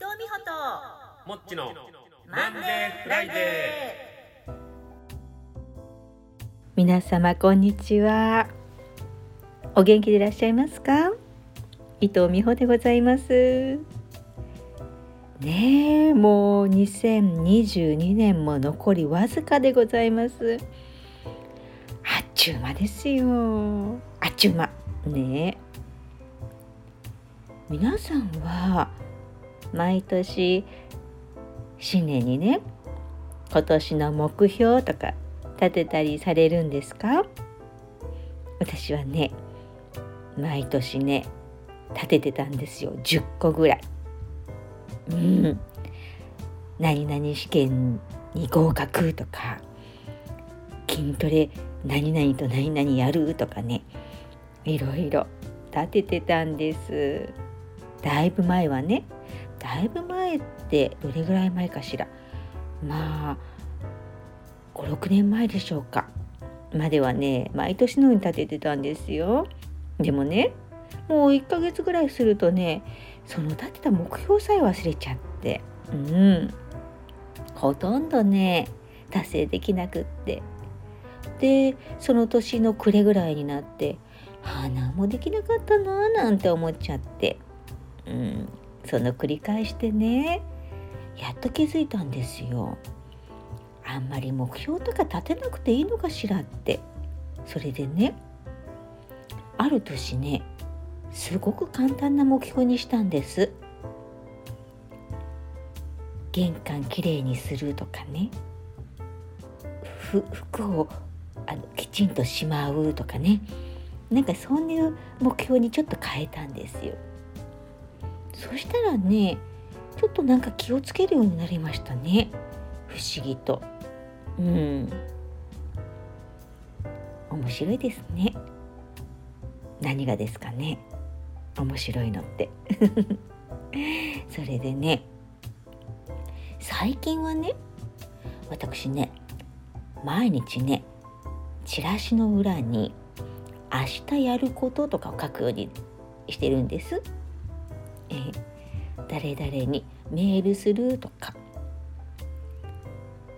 藤美穂ともっちのマンデーフライデー。皆様こんにちは。お元気でいらっしゃいますか？伊藤美穂でございます。ねえもう2022年も残りわずかでございます。あっちゅう間ですよ。あっちゅう間。ねえ。皆さんは毎年新年にね今年の目標とか立てたりされるんですか？私はね毎年ね立ててたんですよ。10個ぐらい。うん。何々試験に合格とか筋トレ何々と何々やるとかねいろいろ立ててたんです。だいぶ前はねだいぶ前ってどれぐらい前かしら。まあ56年前でしょうか。まではね毎年のように立ててたんですよ。でもねもう1ヶ月ぐらいするとねその立てた目標さえ忘れちゃって。うん。ほとんどね達成できなくって。でその年の暮れぐらいになって花もできなかったななんて思っちゃって。うん。その繰り返してねやっと気づいたんですよ。あんまり目標とか立てなくていいのかしらって。それでねある年ねすごく簡単な目標にしたんです。玄関きれいにするとかね。服をあのきちんとしまうとかね。なんかそういう目標にちょっと変えたんですよ。そしたらねちょっとなんか気をつけるようになりましたね。不思議と。うん。面白いですね。何がですかね。面白いのって。それでね最近はね私ね毎日ねチラシの裏に明日やることとかを書くようにしてるんです。えー、誰々にメールするとか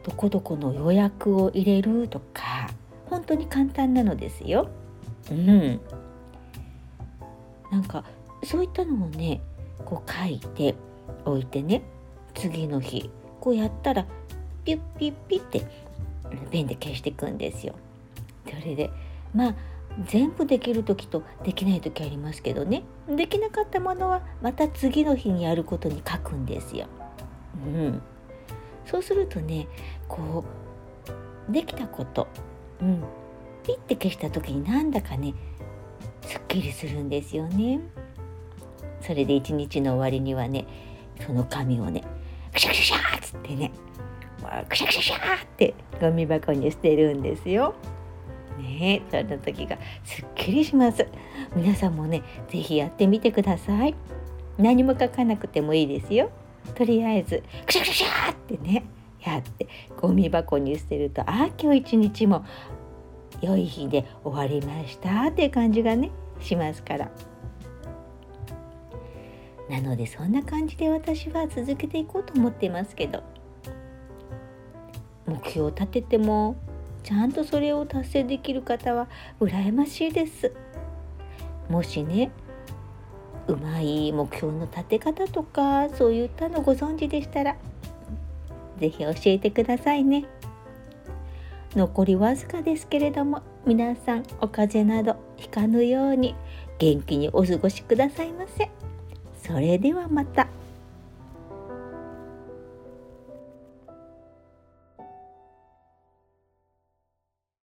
どこどこの予約を入れるとか本当に簡単なのですよ。うん。なんかそういったのをねこう書いておいてね次の日こうやったらピュッピュッピュッってペンで消していくんですよ。それでまあ全部できる時とできない時ありますけどねできなかったものはまた次の日にやることに書くんですよ。うん、そうするとねこうできたこと、うん、ピッて消した時になんだかねすっきりするんですよね。それで一日の終わりにはねその紙をねクシャクシャシャーっつってねクシャクシャシャーってゴミ箱に捨てるんですよ。ねその時がすっきりします。皆さんもね是非やってみてください。何も書かなくてもいいですよ。とりあえずクシャクシャってねやってゴミ箱に捨てるとああ今日一日も良い日で終わりましたっていう感じがねしますから。なのでそんな感じで私は続けていこうと思っていますけど。目標を立ててもちゃんとそれを達成できる方は羨ましいです。もしねうまい目標の立て方とかそういったのご存知でしたら是非教えてくださいね。残りわずかですけれども皆さんお風邪などひかぬように元気にお過ごしくださいませ。それではまた。